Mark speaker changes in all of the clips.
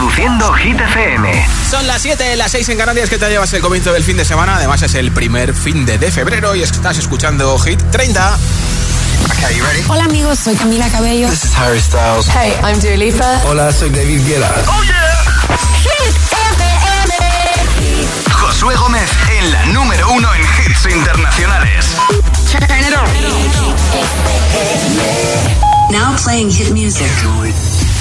Speaker 1: Reproduciendo Hit FM.
Speaker 2: Son las 7, las 6 en Canarias que te llevas el comienzo del fin de semana. Además es el primer fin de, de febrero y estás escuchando Hit 30.
Speaker 3: Okay, you ready? Hola amigos, soy Camila Cabello.
Speaker 4: This is Harry Styles.
Speaker 5: Hey, I'm Dua Lipa.
Speaker 6: Hola, soy David Guetta.
Speaker 1: Oh yeah. Hit FM. Josué Gómez en la número uno en hits internacionales.
Speaker 7: Turn it on. Now playing hit music.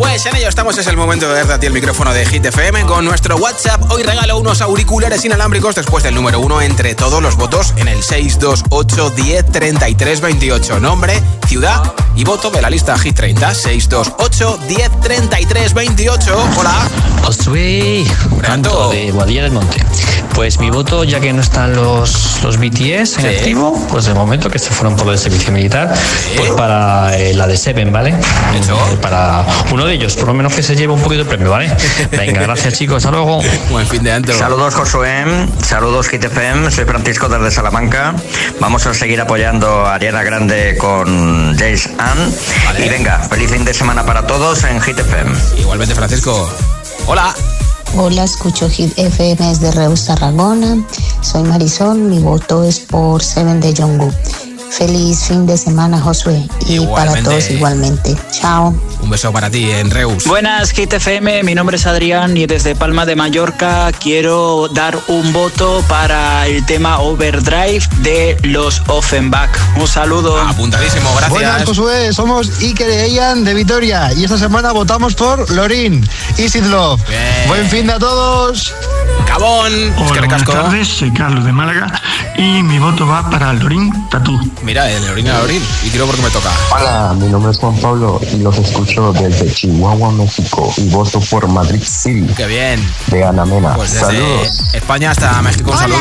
Speaker 2: Pues en ello estamos, es el momento de darte a ti el micrófono de Hit FM con nuestro WhatsApp. Hoy regalo unos auriculares inalámbricos después del número uno entre todos los votos en el 628 10 33 28. Nombre, ciudad y voto de la lista Hit 30. 628 10 33 28. Hola.
Speaker 8: Josué, canto de Guadilla del Monte. Pues mi voto, ya que no están los, los BTS en
Speaker 2: Sí.
Speaker 8: activo, pues de momento que se fueron por el servicio militar, pues para eh, la de Seven, ¿vale?
Speaker 2: Hecho.
Speaker 8: Eh, Para uno de ellos, por lo menos que se lleve un poquito de premio, ¿vale? Venga, gracias chicos, hasta luego.
Speaker 2: Buen fin de antro.
Speaker 9: Saludos Josué, saludos GTFM, soy Francisco desde Salamanca. Vamos a seguir apoyando a Ariana Grande con Jace Ann.
Speaker 2: Vale.
Speaker 9: Y venga, feliz fin de semana para todos en GTFM.
Speaker 2: Igualmente, Francisco. Hola.
Speaker 10: Hola, escucho Hit FM desde Reus, Tarragona. Soy Marisol, mi voto es por Seven de Jungkook. Feliz fin de semana, Josué. Y para todos igualmente. Chao.
Speaker 2: Un beso para ti en Reus.
Speaker 11: Buenas, Hit FM, mi nombre es Adrián y desde Palma de Mallorca quiero dar un voto para el tema Overdrive de los Offenbach. Un saludo.
Speaker 2: Apuntadísimo, gracias.
Speaker 6: Buenas, Josué. Somos Iker e Ian de Vitoria. Y esta semana votamos por Lorin. Easy Love.
Speaker 2: Bien.
Speaker 6: Buen fin de a todos.
Speaker 2: Es que
Speaker 12: Hola, buenas tardes, soy Carlos de Málaga y mi voto va para Lorín Tatú.
Speaker 2: Mira, el Lorín, el Lorín. Y tiro porque me toca.
Speaker 13: Hola, mi nombre es Juan Pablo y los escucho desde Chihuahua, México y voto por Madrid City
Speaker 2: Qué bien.
Speaker 13: de Ana Mena.
Speaker 2: Pues desde
Speaker 13: Saludos.
Speaker 2: España hasta México, un saludo.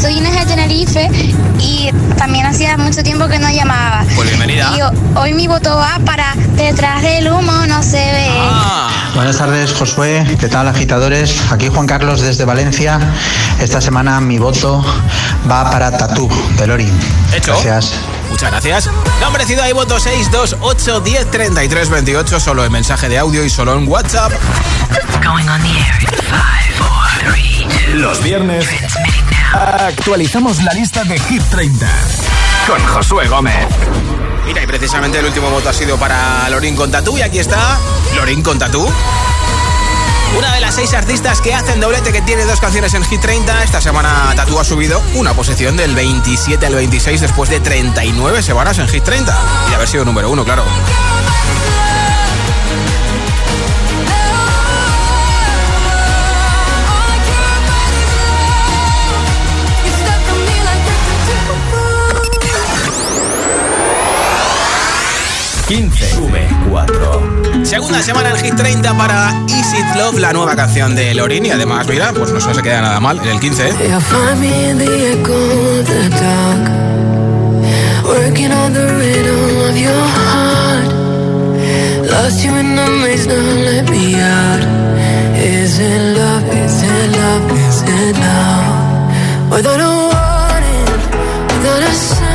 Speaker 14: soy Inés de Tenerife y también hacía mucho tiempo que no llamaba.
Speaker 2: Pues bienvenida.
Speaker 14: Y ho- hoy mi voto va para Detrás del humo no se ve.
Speaker 2: Ah,
Speaker 15: Buenas tardes, Josué. ¿Qué tal, agitadores? Aquí Juan Carlos desde Valencia. Esta semana mi voto va para Tatú de Lorin.
Speaker 2: Hecho.
Speaker 15: Gracias.
Speaker 2: Muchas gracias. Nombre, ciudad y voto 628 10 33 28. Solo en mensaje de audio y solo en WhatsApp.
Speaker 7: Going on the air in five, four, three, two.
Speaker 1: Los viernes actualizamos la lista de Hit 30 con Josué Gómez.
Speaker 2: Mira, y precisamente el último voto ha sido para Lorín con Tatú. Y aquí está Lorín con Tatú. Una de las seis artistas que hacen doblete que tiene dos canciones en Hit 30. Esta semana Tatú ha subido una posición del 27 al 26 después de 39 semanas en Hit 30. Y de haber sido número uno, claro. Segunda semana en Hit 30 para It Love, la nueva canción de Lorin. Y además, mira, pues no se queda nada mal en el 15. ¿eh?
Speaker 5: You'll find me in the echo of the dark, working on the rhythm of your heart. Lost you in the maze, now let me out. Is it love? Is it love? Is it love? Without a warning, without a sign,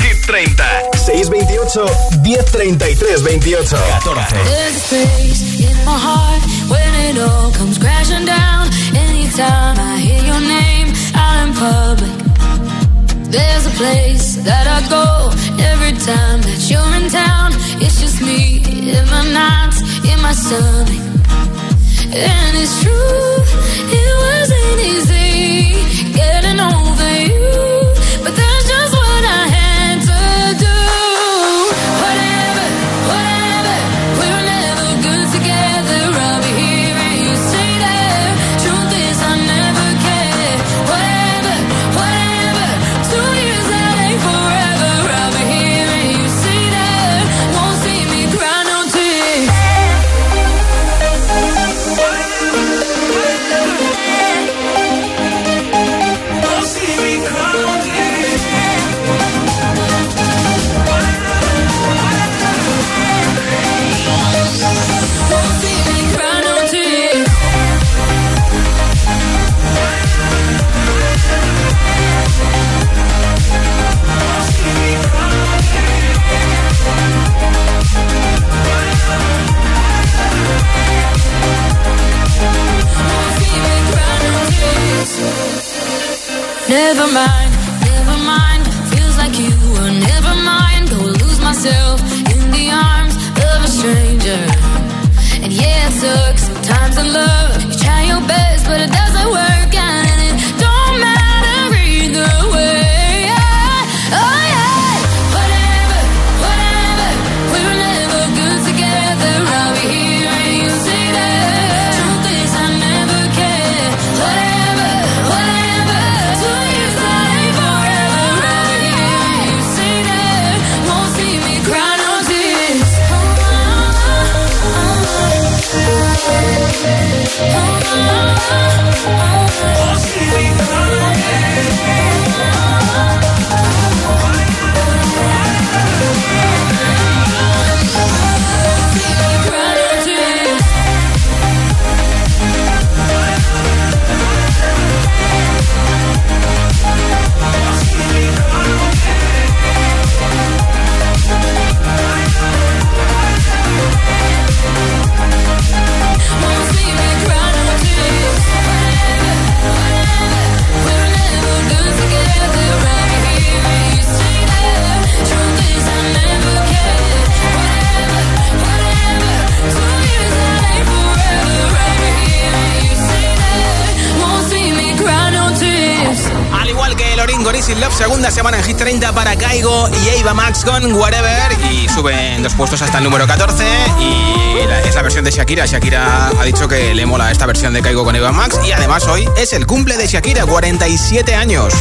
Speaker 16: Hit 30. 628 1033 28 14.
Speaker 17: There's a space in my heart when it all comes crashing down. Anytime I hear your name out in public. There's a place that I go every time that you're in town. It's just me in my nights, in my stomach. And it's true, it wasn't easy getting over you. Never mind, never mind. Feels like you were never mind. Go lose myself
Speaker 2: con Whatever. Y suben dos puestos hasta el número 14. Y la- es la versión de Shakira. Shakira ha dicho que le mola esta versión de Caigo con Eva Max. Y además hoy es el cumple de Shakira, 47 años.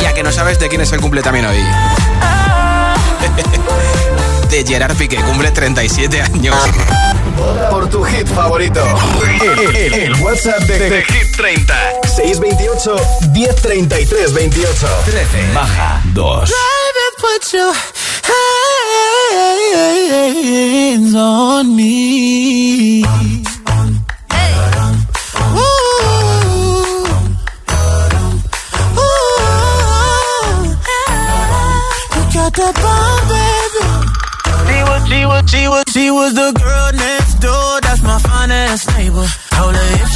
Speaker 2: Y a que no sabes de quién es el cumple también hoy. de Gerard Piqué, cumple 37 años.
Speaker 16: Por tu hit favorito. El, el- el WhatsApp de, de Hit 30. 628 1033 28 13. Baja 2.
Speaker 18: put your hands on me. Ooh. Ooh. You got that bomb, baby. She was, she was, she was, she was the girl next door. That's my finest neighbor.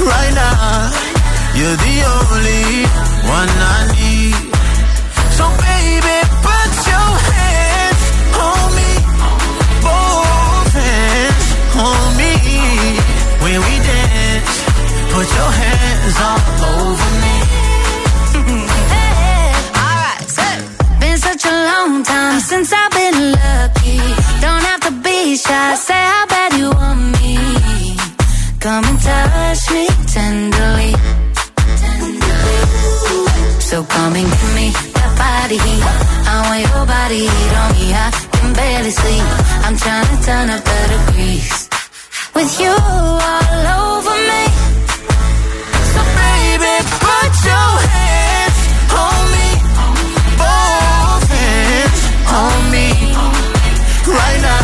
Speaker 18: Right now, you're the only one I need. So baby, put your hands on me. Both hands on me. When we dance, put your hands all over me.
Speaker 17: Alright, so been such a long time since I've been lucky. Don't have to be
Speaker 19: Come and touch me tenderly. So come and give me that body heat. I want your body heat on me. I can barely sleep. I'm trying to turn up the degrees. With you all over me. So baby, put your hands on me. Both hands on me.
Speaker 18: Right now.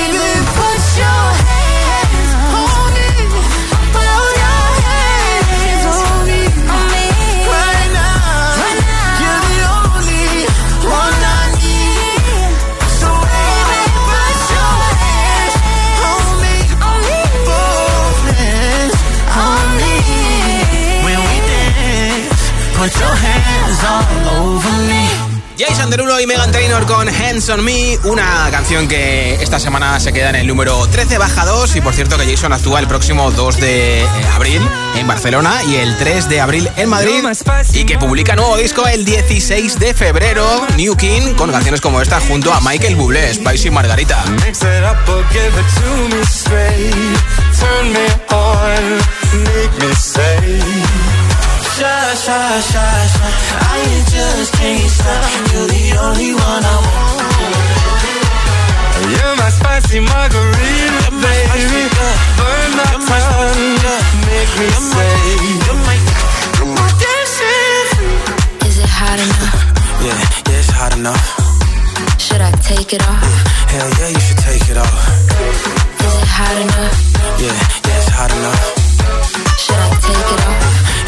Speaker 2: Jason Derulo y Megan Trainor con Hands on Me, una canción que esta semana se queda en el número 13 baja 2 y por cierto que Jason actúa el próximo 2 de eh, abril en Barcelona y el 3 de abril en Madrid y que publica nuevo disco el 16 de febrero, New King, con canciones como esta junto a Michael Bublé, Spicy Margarita.
Speaker 18: Mix it up or give it to me straight. Turn me on, make me say. Shy, shy, shy, shy. I just can't stop. You're the only one I want. You're my spicy margarita, baby. Burn my tongue, make me You're say. Dancing.
Speaker 19: Is it hot enough?
Speaker 18: Yeah, yeah, it's hot enough.
Speaker 19: Should I take it off?
Speaker 18: Hell yeah, you should take it off.
Speaker 19: Is it hot enough?
Speaker 18: Yeah, yeah, it's hot enough.
Speaker 19: Should I take it off?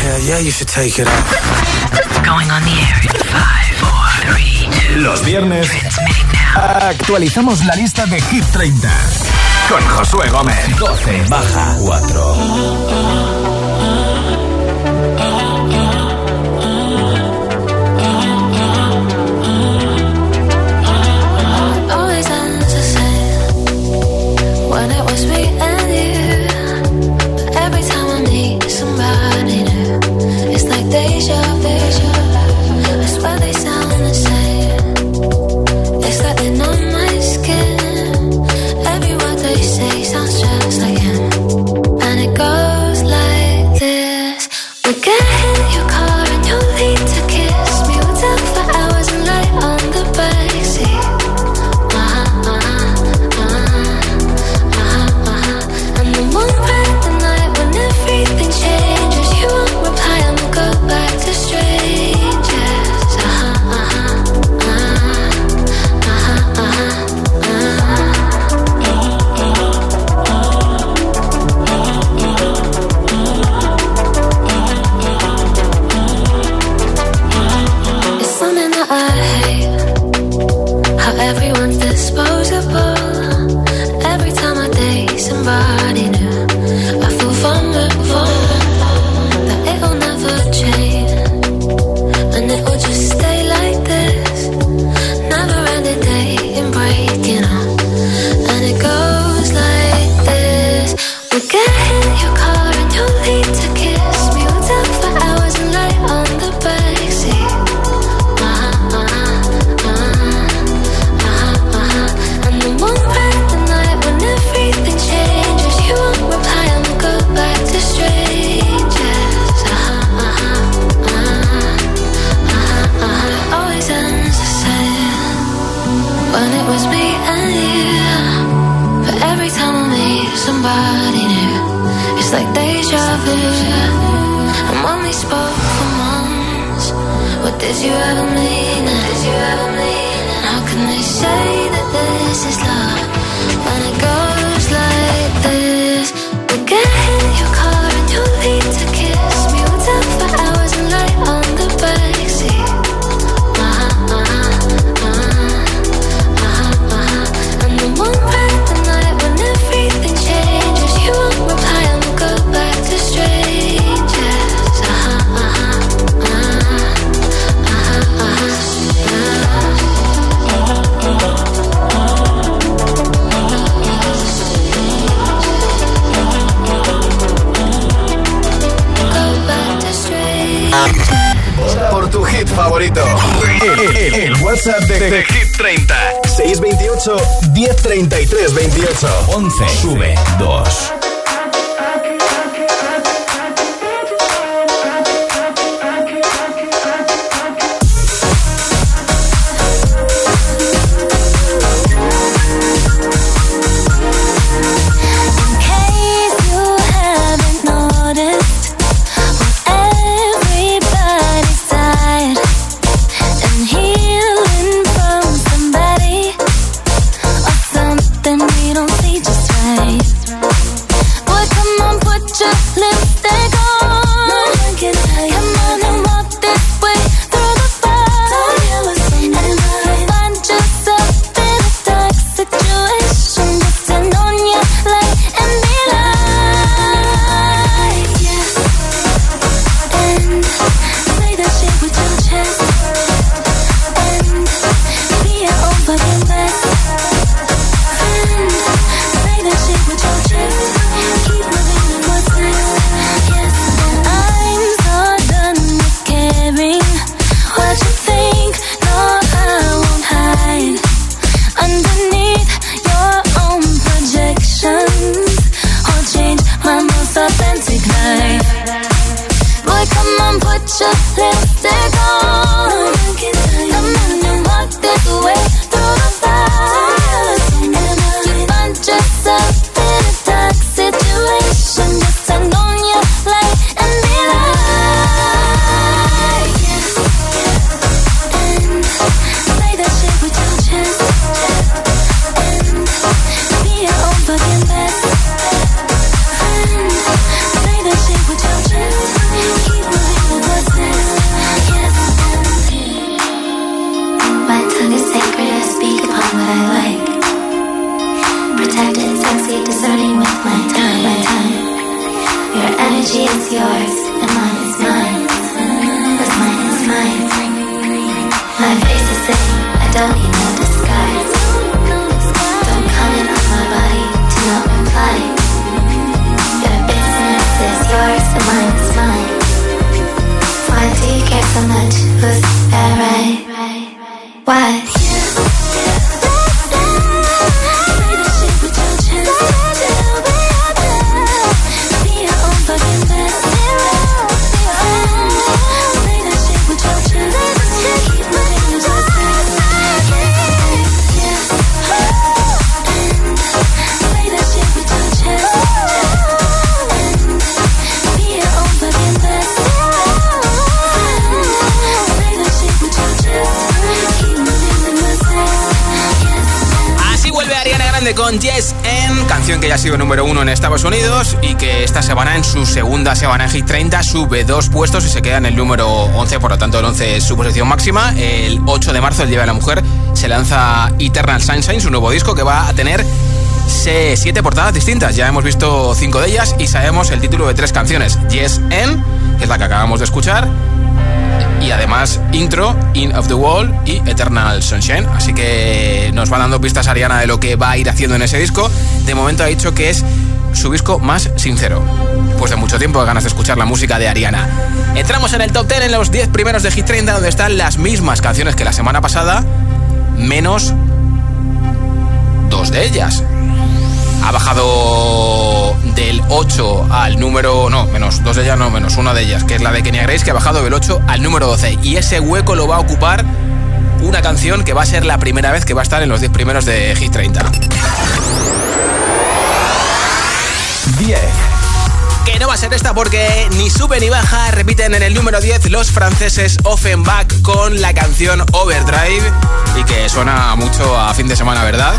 Speaker 18: Hell yeah, you should take it off.
Speaker 1: Going on the air in 5, 4, 3, 2.
Speaker 20: Los viernes actualizamos la lista de Hit 30 con Josué Gómez. 12 baja 4. 11. Sube
Speaker 2: número uno en Estados Unidos y que esta semana en su segunda semana en Hit 30 sube dos puestos y se queda en el número 11, por lo tanto el 11 es su posición máxima. El 8 de marzo, el Día de la Mujer, se lanza Eternal Sunshine, su nuevo disco que va a tener siete portadas distintas. Ya hemos visto cinco de ellas y sabemos el título de tres canciones. Yes N, que es la que acabamos de escuchar, y además intro, In of the Wall y Eternal Sunshine. Así que nos va dando pistas Ariana de lo que va a ir haciendo en ese disco. De momento ha dicho que es su disco más sincero. Pues de mucho tiempo ganas de escuchar la música de Ariana. Entramos en el top 10 en los 10 primeros de Hit 30 donde están las mismas canciones que la semana pasada, menos dos de ellas. Ha bajado del 8 al número. No, menos dos de ellas, no, menos una de ellas, que es la de Kenya Grace, que ha bajado del 8 al número 12. Y ese hueco lo va a ocupar una canción que va a ser la primera vez que va a estar en los 10 primeros de Hit 30. 10. Que no va a ser esta porque ni sube ni baja, repiten en el número 10 los franceses Offenbach con la canción Overdrive y que suena mucho a fin de semana, ¿verdad?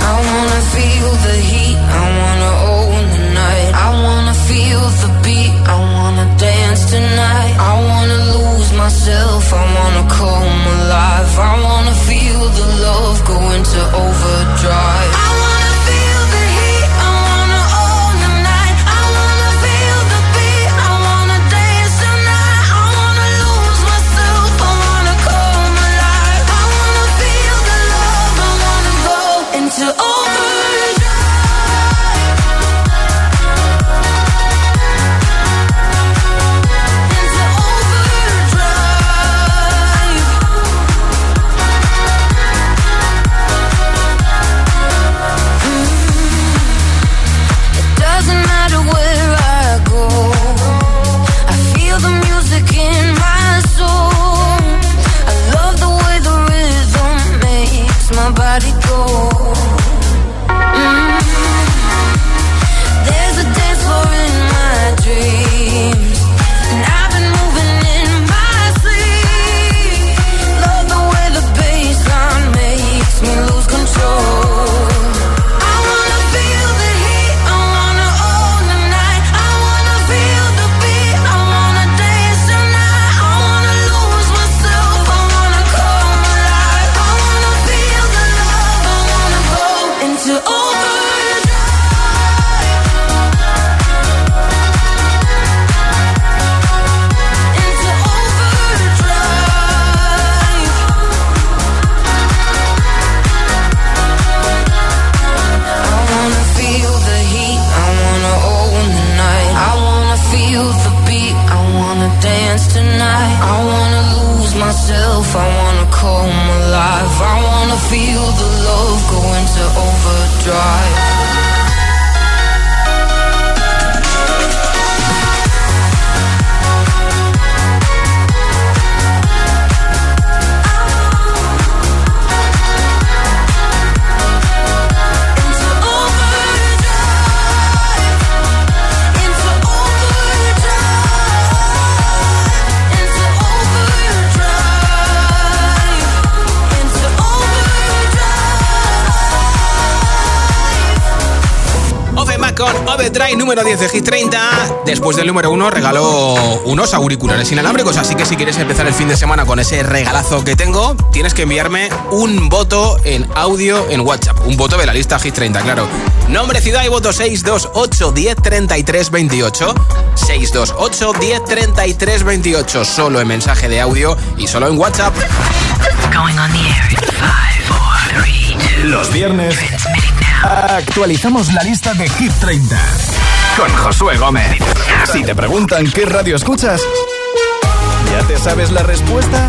Speaker 2: I wanna feel the heat, I wanna own the night. I wanna feel the beat, I wanna dance tonight. I wanna lose myself, I wanna come alive. I wanna feel the love go into overdrive. Número 10 de Hit 30. Después del número 1 regaló unos auriculares inalámbricos, así que si quieres empezar el fin de semana con ese regalazo que tengo, tienes que enviarme un voto en audio en WhatsApp. Un voto de la lista Hit 30, claro. Nombre, ciudad y voto 628 10 33 28. 628 10 33 28. Solo en mensaje de audio y solo en WhatsApp.
Speaker 1: Los viernes actualizamos la lista de Hit 30 con Josué Gómez. Si te preguntan qué radio escuchas, ¿ya te sabes la respuesta?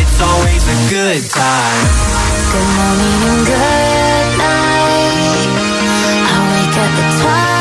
Speaker 21: It's always a good time.
Speaker 19: Good morning and good night. I wake up the twilight.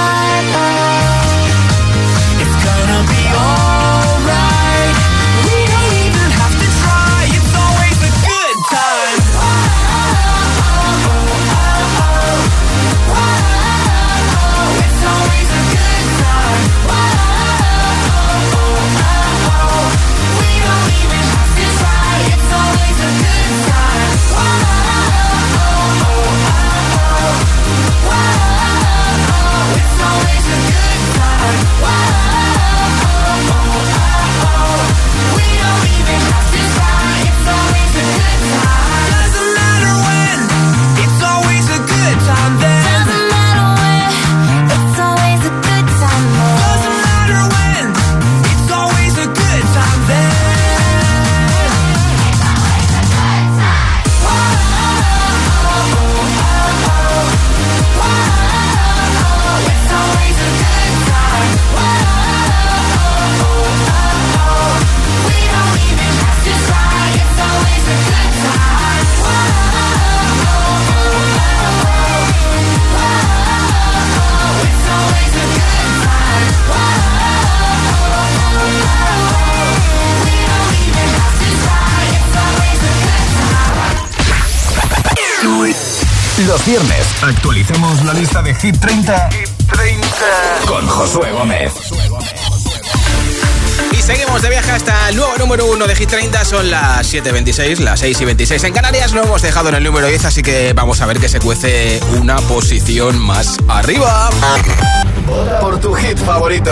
Speaker 1: Viernes actualicemos la lista de Hit 30, con Josué Gómez.
Speaker 2: Y seguimos de viaje hasta el nuevo número 1 de Hit 30. Son las 7.26, las 6 y 26 en Canarias. Lo hemos dejado en el número 10, así que vamos a ver que se cuece una posición más arriba.
Speaker 1: Por tu hit favorito.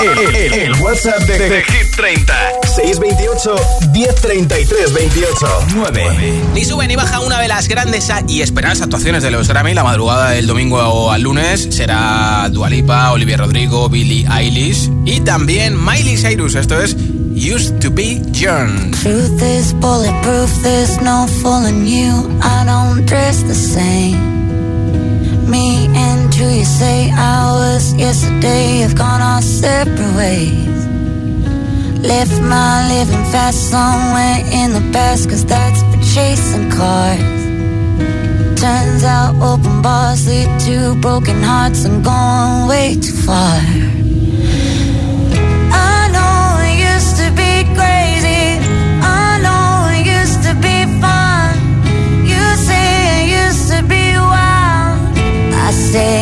Speaker 1: El, el- el WhatsApp de, de Hit 30. 628 1033 28 9.
Speaker 2: Ni sube ni baja una de las grandes y esperadas actuaciones de los Grammy la madrugada del domingo al lunes será Dualipa, Olivia Rodrigo, Billie Eilish y también Miley Cyrus. Esto es Used to Be Young.
Speaker 19: Truth is bulletproof, there's no fooling you. I don't dress the same. Me and you, you say hours yesterday have gone our separate ways. Left my living fast somewhere in the past, cause that's for chasing cars. Turns out open bars lead to broken hearts and going way too far. I know used to be crazy. I know used to be fun. You say used to be wild. I say I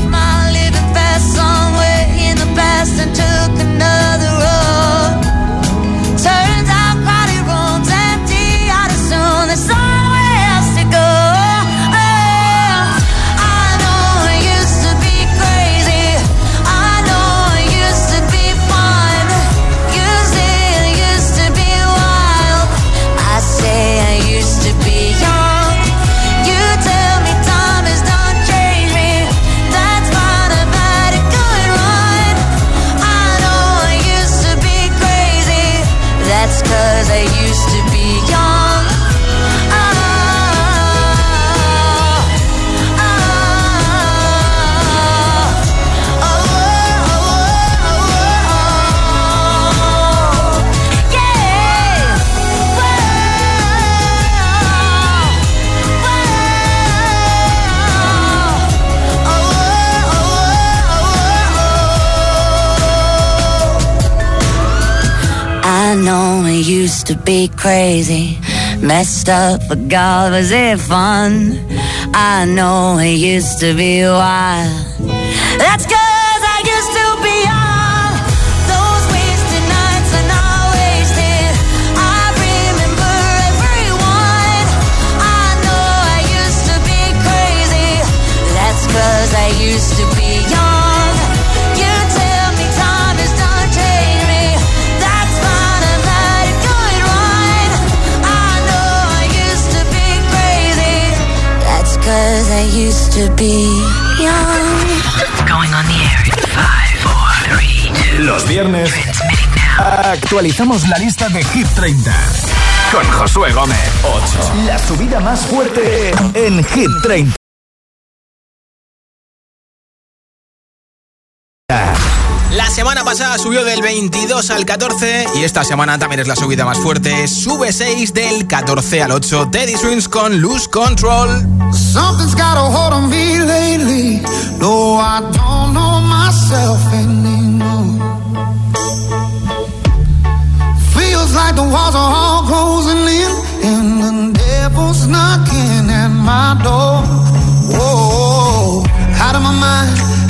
Speaker 19: and took another. To be crazy, messed up, but God, was it fun? I know it used to be wild. That's cause I used to cause I used to be young.
Speaker 1: Going on the air in 5, 4, 3, 2.
Speaker 20: Los viernes actualizamos la lista de Hit 30 con Josué Gómez. 8. La subida más fuerte en Hit 30.
Speaker 2: La semana pasada subió del 22 al 14 y esta semana también es la subida más fuerte. Sube 6 del 14 al 8. Teddy Swings con Lose Control.
Speaker 22: Something's got a hold on me lately. No, I don't know myself anymore. Feels like the walls are all closing in, and the devil's knocking at my door. Whoa, out of my mind.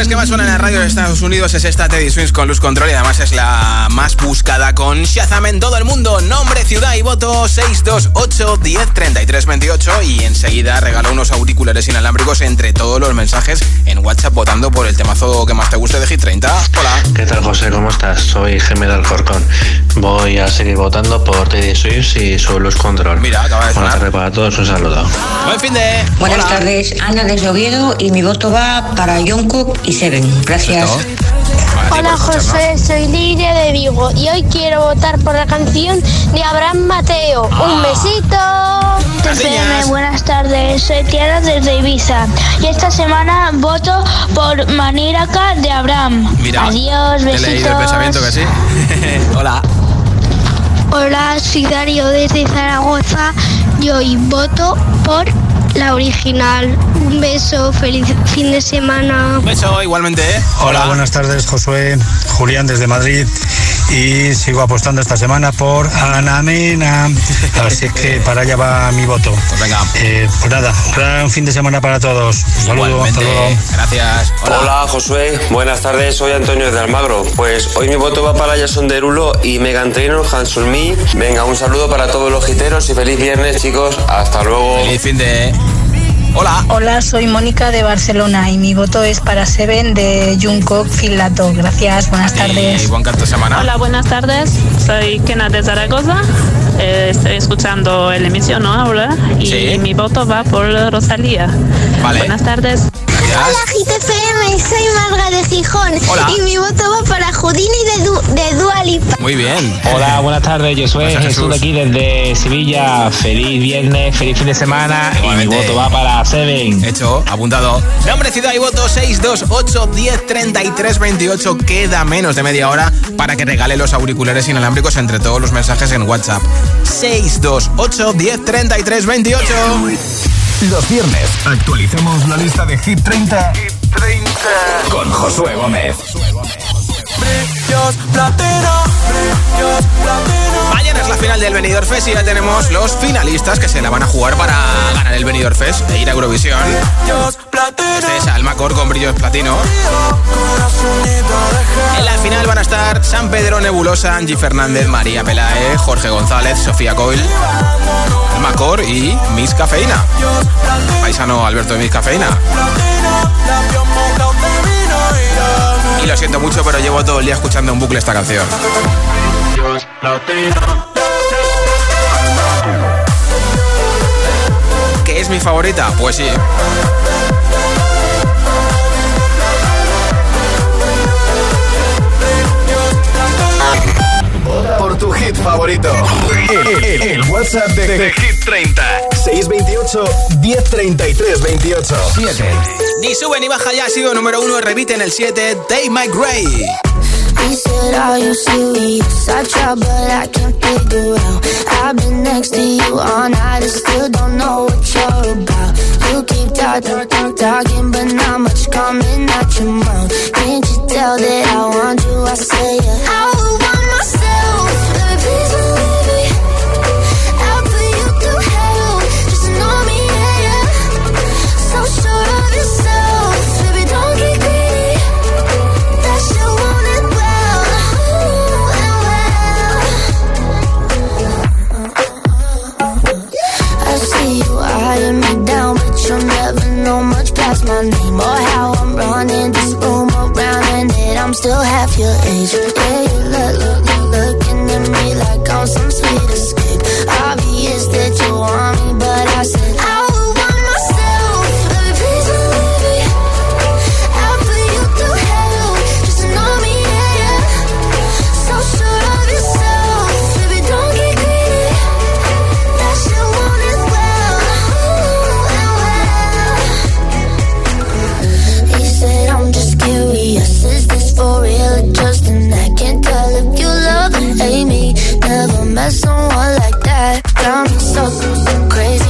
Speaker 2: Canciones que más suenan en la radio de Estados Unidos es esta Teddy Swings con Luz Control y además es la más buscada con Shazam en todo el mundo. Nombre, ciudad y voto 628 10 33 28 y enseguida regaló unos auriculares inalámbricos entre todos los mensajes en WhatsApp votando por el temazo que más te guste de Hit 30. Hola.
Speaker 23: ¿Qué tal, José? ¿Cómo estás? Soy Gemma del Corcón. Voy a seguir votando por Teddy Swift y su Luz Control.
Speaker 2: Mira, acaba de
Speaker 23: Buenas
Speaker 2: sonar.
Speaker 23: tardes para todos, un saludo.
Speaker 2: Buen fin de.
Speaker 24: Buenas
Speaker 2: Hola.
Speaker 24: tardes, Ana de Oviedo y mi voto va para Jungkook y Seven. Gracias.
Speaker 25: Hola José, soy Lidia de Vigo y hoy quiero votar por la canción de Abraham Mateo. Un besito. TPM, buenas tardes, soy Tiana desde Ibiza y esta semana voto por Maníraka de Abraham.
Speaker 2: Mira,
Speaker 25: Adiós,
Speaker 2: he
Speaker 25: besitos.
Speaker 2: leído el pensamiento que sí. Hola.
Speaker 25: Hola, soy Darío desde Zaragoza y hoy voto por
Speaker 26: la original. Un beso, feliz fin de semana.
Speaker 2: Un beso igualmente. ¿eh?
Speaker 27: Hola, buenas tardes, Josué. Julián desde Madrid. Y sigo apostando esta semana por Ana Mena. Así que para allá va mi voto.
Speaker 2: Pues venga.
Speaker 27: Eh, pues nada, un fin de semana para todos. Un saludo,
Speaker 2: Igualmente.
Speaker 27: hasta luego.
Speaker 2: Gracias.
Speaker 28: Hola. Josué, buenas tardes, soy Antonio de Almagro. Pues hoy mi voto va para Jason Derulo y Megan Trainor, Hansul Me. Venga, un saludo para todos los giteros y feliz viernes, chicos. Hasta luego.
Speaker 2: Feliz fin de. Hola.
Speaker 29: Hola, soy Mónica de Barcelona y mi voto es para Seven de Jungkook Filato. Gracias, buenas tardes.
Speaker 2: Y buen canto semana.
Speaker 30: Hola, buenas tardes. Soy Kena de Zaragoza. Eh, estoy escuchando la emisión ¿no? ahora y
Speaker 2: Sí.
Speaker 30: mi voto va por Rosalía.
Speaker 2: Vale.
Speaker 30: Buenas tardes.
Speaker 26: Hola GTFM, soy Marga de Gijón
Speaker 2: Hola.
Speaker 26: y mi voto va para Houdini de, du de.
Speaker 2: Muy bien.
Speaker 31: Hola, buenas tardes. Yo soy. Jesús. de aquí desde Sevilla. Feliz viernes, feliz fin de semana. Y mi voto va para Seven.
Speaker 2: Hecho, apuntado. Nombre, ciudad y voto 628 10 33 28. Queda menos de media hora para que regale los auriculares inalámbricos entre todos los mensajes en WhatsApp. 628 10 33 28.
Speaker 16: Los viernes actualicemos la lista de Hit 30, con Josué Gómez.
Speaker 2: Mañana es la final del Benidorm Fest y ya tenemos los finalistas que se la van a jugar para ganar el Benidorm Fest e ir a Eurovisión. Este es Almacor con brillos platino. En la final van a estar San Pedro Nebulosa, Angie Fernández, María Pelae, Jorge González, Sofía Coil, Almacor y Miss Cafeína. Paisano Alberto de Miss Cafeína. Y lo siento mucho, pero llevo todo el día escuchando en bucle esta canción. ¿Que es mi favorita? Pues sí.
Speaker 16: Tu hit favorito. El, el- el WhatsApp de, de Hit 30. 628 1033 28. 7.
Speaker 2: Ni sube ni baja ya ha sido número uno, repite en el 7, Dave My Gray.
Speaker 19: He said, Are you serious? I try, but I can't figure out. I've been next to you all night and still don't know what you're about. You keep talking, talking, talking, but not much coming out your mouth. Can't you tell that I want you? I say, yeah. I want or how I'm running this room around, and that I'm still half your age. Yeah, you look, look, look, looking at me like I'm some sweet escape. Obvious that you want me, but I so, crazy.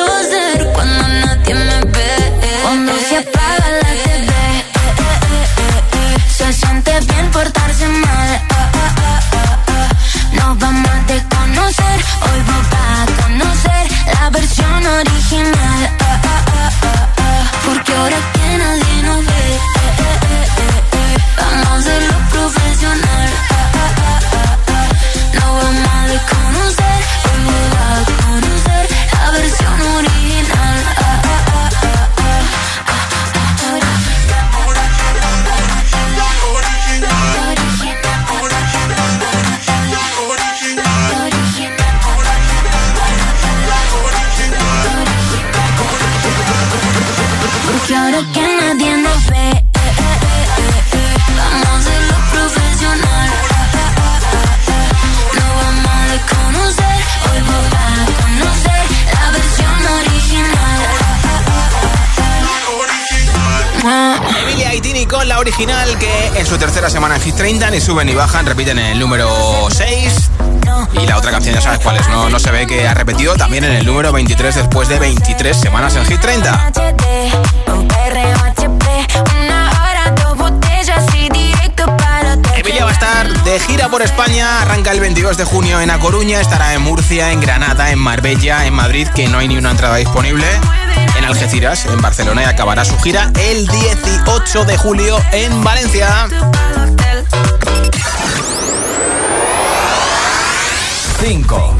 Speaker 19: original. Original que
Speaker 2: en su tercera semana en Hit 30 ni suben ni bajan, repiten en el número 6. Y la otra canción ya sabes cuál es, ¿no? No se ve que ha repetido también en el número 23 después de 23 semanas en Hit 30.
Speaker 19: HD, un perreo HP, una hora, dos botellas y directo para tu
Speaker 2: Emilia va a estar de gira por España, arranca el 22 de junio en A Coruña, estará en Murcia, en Granada, en Marbella, en Madrid, que no hay ni una entrada disponible, Algeciras, en Barcelona y acabará su gira el 18 de julio en Valencia. 5.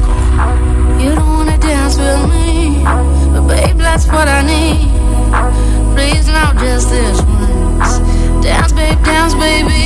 Speaker 19: You don't wanna dance with me, but babe, that's what I need. Please, now just this once. Dance, babe, dance, baby.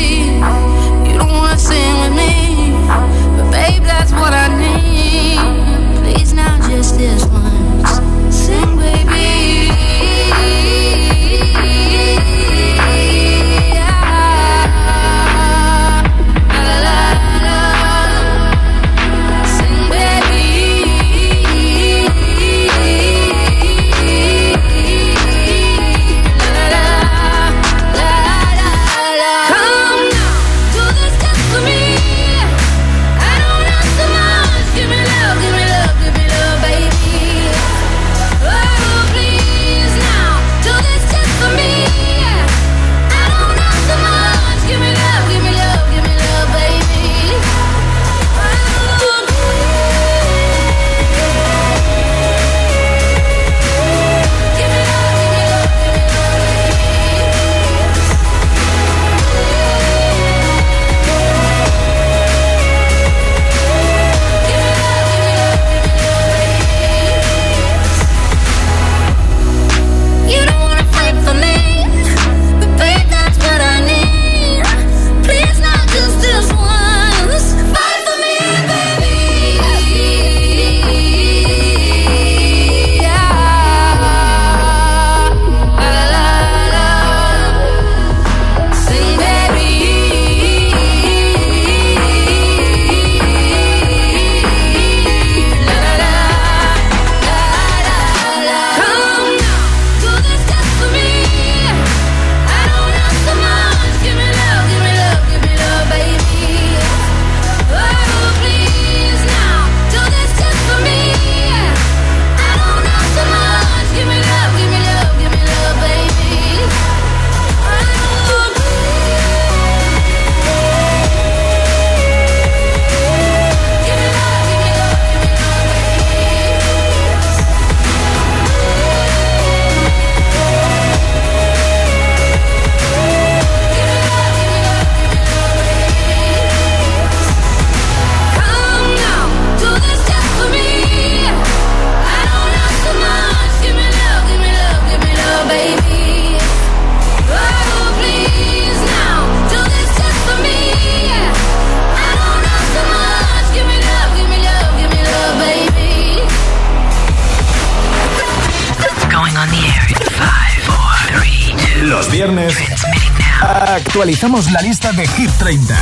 Speaker 1: Actualizamos la lista de Hit 30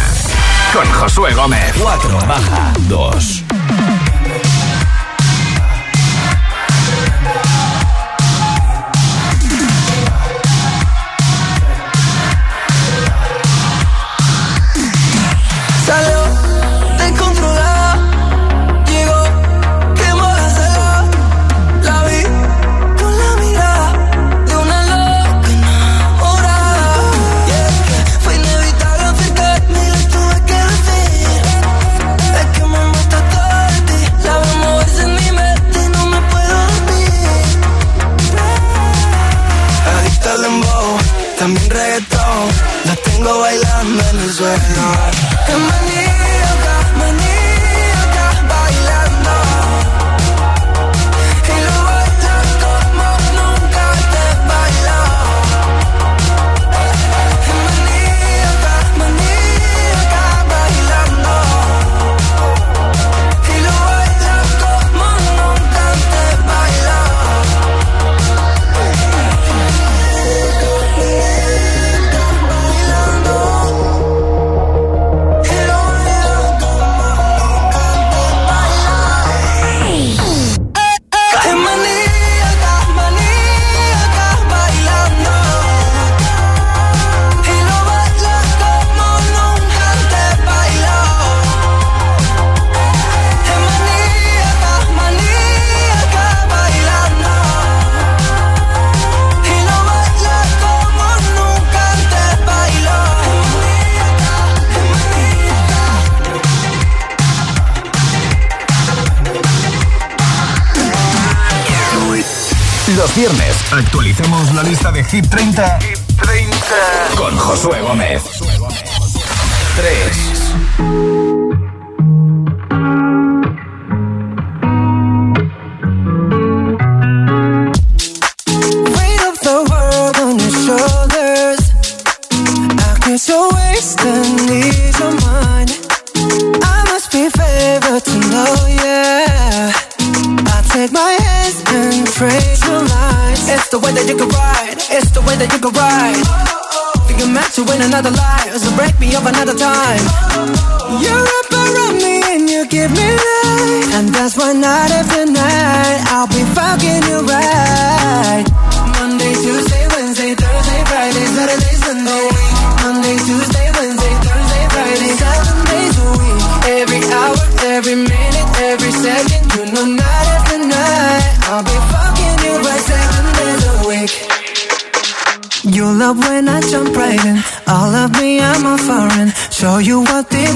Speaker 1: con Josué Gómez. 4 baja 2. not. Come on, viernes actualicemos la lista de Hit 30, 30. con Josué Gómez. 3.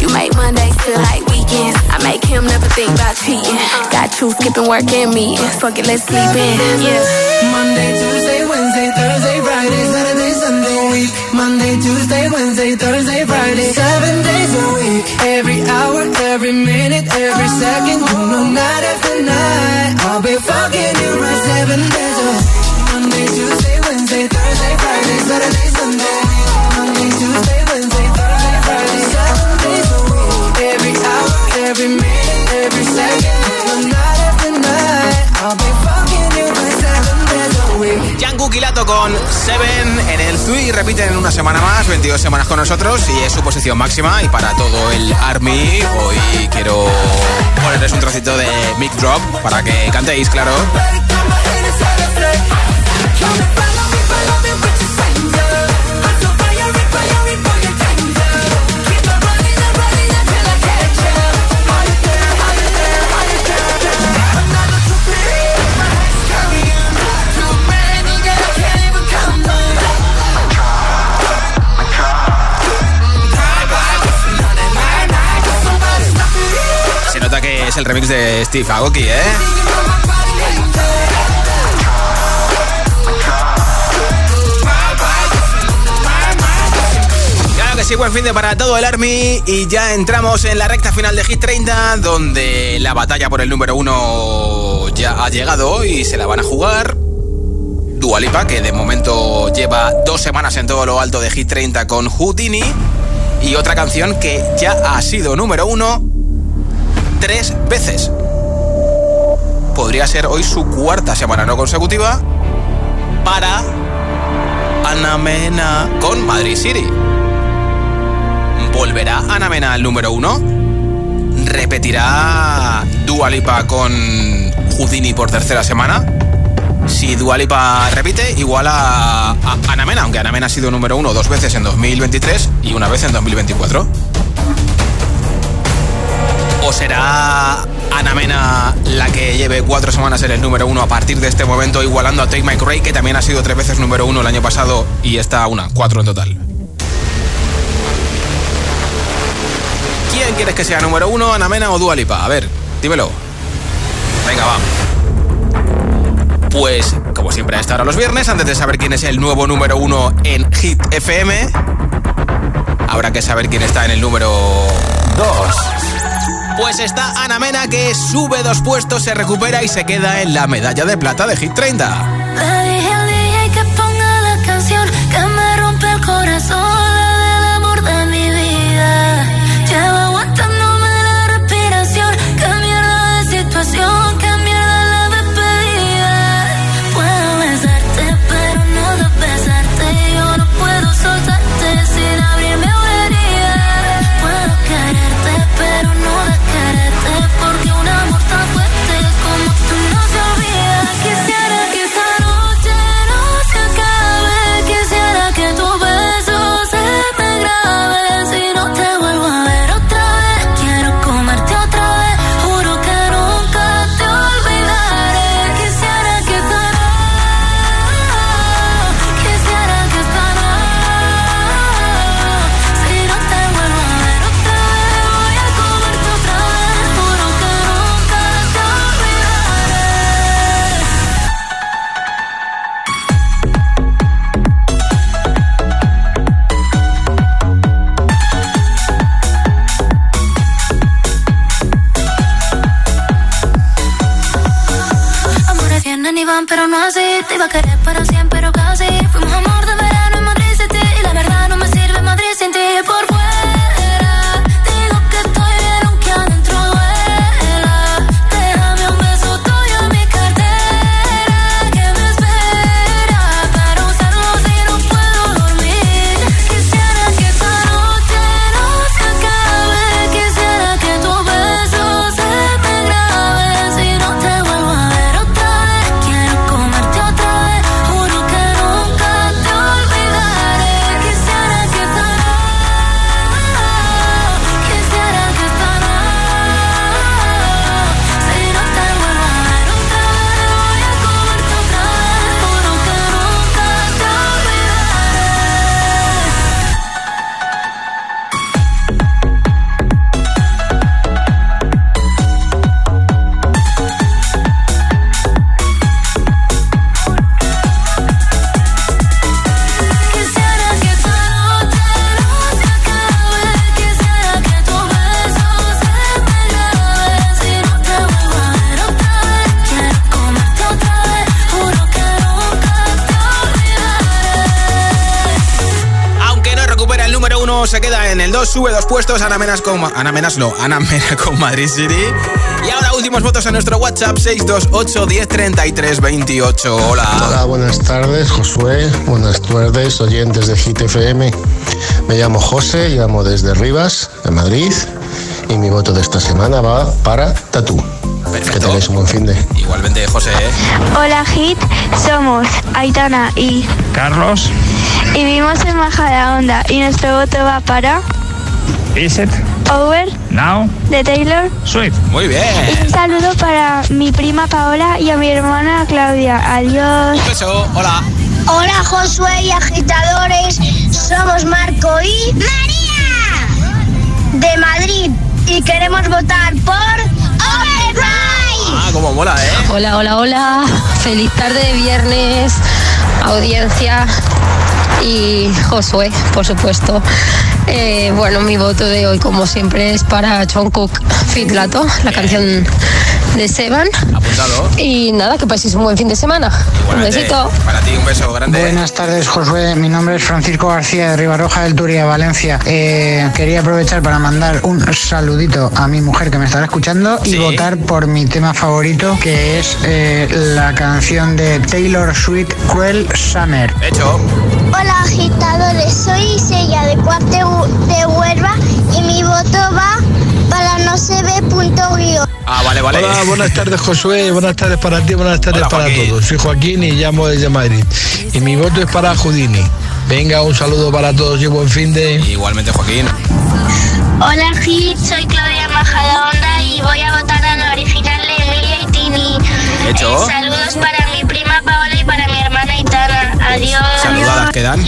Speaker 32: You make Mondays feel like weekends. I make him never think about cheating. Got you skipping work and me. Fuck it, let's sleep in. Yeah.
Speaker 33: Monday, Tuesday, Wednesday, Thursday, Friday, Saturday, Sunday, week. Monday, Tuesday, Wednesday, Thursday, Friday, Seven
Speaker 2: en el Zui. Repiten una semana más, 22 semanas con nosotros y es su posición máxima. Y para todo el Army, hoy quiero ponerles un trocito de Mic Drop para que cantéis, claro. Remix de Steve Aoki, ¿eh? Claro que sí, buen fin de para todo el Army y ya entramos en la recta final de Hit 30 donde la batalla por el número uno ya ha llegado y se la van a jugar. Dualipa, que de momento lleva dos semanas en todo lo alto de Hit 30 con Houdini. Y otra canción que ya ha sido número uno tres veces. Podría ser hoy su cuarta semana no consecutiva para Ana Mena con Madrid City. ¿Volverá Ana Mena al número uno? ¿Repetirá Dualipa con Houdini por tercera semana? Si Dualipa repite, igual a, a aunque Ana Mena ha sido número uno dos veces en 2023 y una vez en 2024. ¿O será Ana Mena la que lleve cuatro semanas en el número uno a partir de este momento, igualando a Take My Ray, que también ha sido tres veces número uno el año pasado y está una, cuatro en total? ¿Quién quieres que sea número uno, Ana Mena o Dualipa? A ver, dímelo. Venga, va. Pues, como siempre a esta hora los viernes, antes de saber quién es el nuevo número uno en Hit FM, habrá que saber quién está en el número dos. Pues está Ana Mena que sube dos puestos, se recupera y se queda en la medalla de plata de Hit 30. Sube dos puestos. Ana Menas con. Ana Menas no, Ana Mena con Madrid City. Y ahora últimos votos en nuestro WhatsApp 628 1033 28. Hola.
Speaker 34: Hola, buenas tardes, Josué. Buenas tardes, oyentes de GTFM. Me llamo José, llamo desde Rivas, de Madrid. Y mi voto de esta semana va para Tatú. Que tengáis un buen fin de.
Speaker 2: Igualmente, José. ¿eh?
Speaker 25: Hola Hit, somos Aitana y
Speaker 31: Carlos.
Speaker 25: y vivimos en Majadahonda y nuestro voto va para
Speaker 31: Is it
Speaker 25: Over
Speaker 31: now?
Speaker 25: de Taylor.
Speaker 31: Sweet.
Speaker 2: Muy bien.
Speaker 25: Un saludo para mi prima Paola y a mi hermana Claudia. Adiós.
Speaker 2: Un beso. Hola.
Speaker 25: Hola Josué y agitadores, somos Marco y María de Madrid y queremos votar por Overdrive.
Speaker 2: Ah, cómo mola, ¿eh?
Speaker 35: Hola, hola, hola. Feliz tarde de viernes, audiencia y Josué, por supuesto. Eh, bueno, mi voto de hoy, como siempre, es para Jungkook Fit Lato, la canción de Seban.
Speaker 2: Apuntado.
Speaker 35: Y nada, que paséis un buen fin de semana. Un besito.
Speaker 2: Para ti, un beso grande.
Speaker 36: Buenas tardes, Josué. Mi nombre es Francisco García de Ribarroja del Turia, Valencia. Eh, quería aprovechar para mandar un saludito a mi mujer que me estará escuchando y votar por mi tema favorito, que es eh, la canción de Taylor Swift, Cruel Summer.
Speaker 2: Hecho.
Speaker 25: Hola agitadores, soy Isella de Cuarte de Huelva y mi voto va para no se ve punto guion.
Speaker 2: Ah, vale, vale.
Speaker 37: Hola, buenas tardes Josué, buenas tardes para ti, buenas tardes
Speaker 2: Hola,
Speaker 37: para
Speaker 2: Joaquín.
Speaker 37: todos. Soy Joaquín y llamo desde Madrid. Y mi voto es para Judini. Venga, un saludo para todos y buen fin de...
Speaker 2: Igualmente, Joaquín.
Speaker 25: Hola Hit, soy Claudia Majadahonda y voy a votar a la original de Emilia y Tini.
Speaker 2: Hecho.
Speaker 25: Eh, saludos para mi prima Paola y para mi hermana Itana. Adiós.
Speaker 2: Saludadas quedan.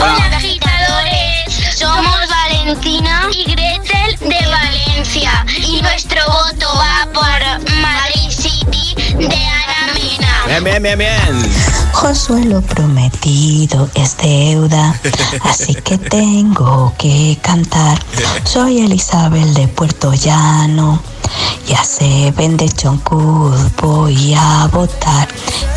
Speaker 25: Hola agitadores, somos Valentina y Gretel de Valencia y nuestro voto va por Madrid City de Ana Mena.
Speaker 2: Bien, bien, bien, bien.
Speaker 38: Josué, lo prometido es deuda, así que tengo que cantar. Soy Elizabeth de Puerto Llano, ya se vende Choncud, voy a votar.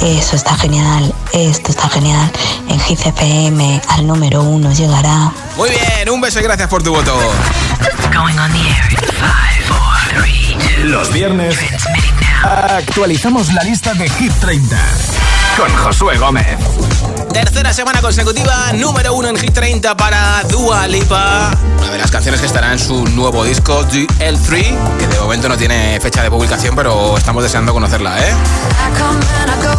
Speaker 38: Eso está genial, esto está genial. En GCFM al número uno llegará.
Speaker 2: Muy bien, un beso y gracias por tu voto.
Speaker 1: Going on the air in five, four, three, two.
Speaker 20: Los viernes actualizamos la lista de Hit 30 con Josué Gómez.
Speaker 2: Tercera semana consecutiva, número uno en Hit 30 para Dua Lipa. Una de las canciones que estará en su nuevo disco, DL3, que de momento no tiene fecha de publicación, pero estamos deseando conocerla, ¿eh?
Speaker 19: I come and I go.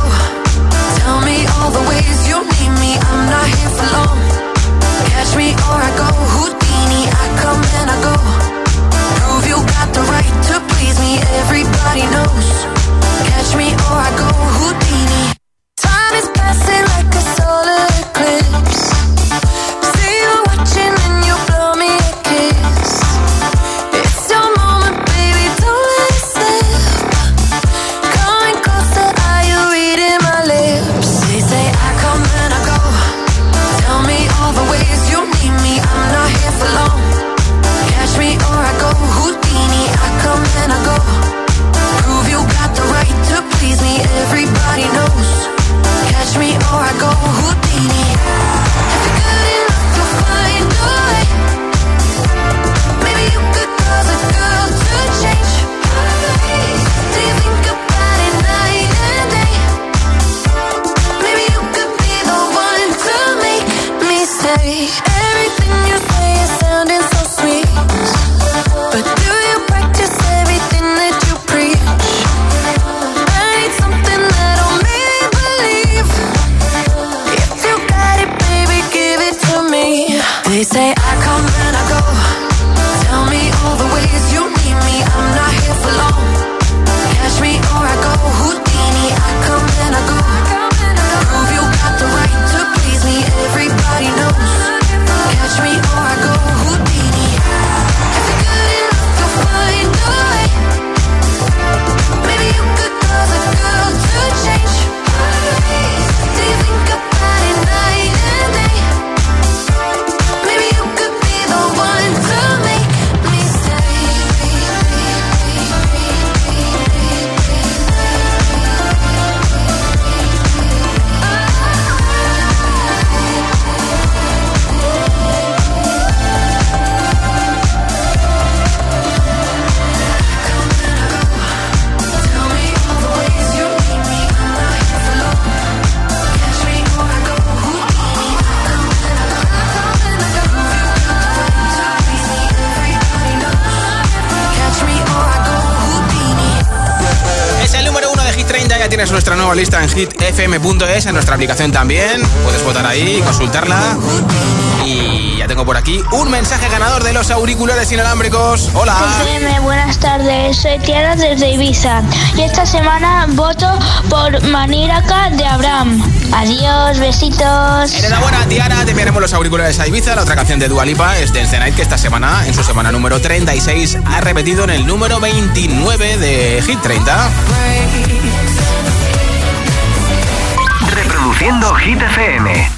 Speaker 19: Tell me all the ways you need me. I'm not here for long. Catch me or I go Houdini. I come and I go.
Speaker 2: hitfm.es, en nuestra aplicación también. Puedes votar ahí, consultarla. Y ya tengo por aquí un mensaje ganador de los auriculares inalámbricos. Hola.
Speaker 39: buenas tardes. Soy Tiara desde Ibiza. Y esta semana voto por Maniraca de Abraham. Adiós, besitos.
Speaker 2: Enhorabuena, Tiara. Te enviaremos los auriculares a Ibiza. La otra canción de Dualipa es Dance Night, que esta semana, en su semana número 36, ha repetido en el número 29 de Hit 30.
Speaker 12: Hit FM.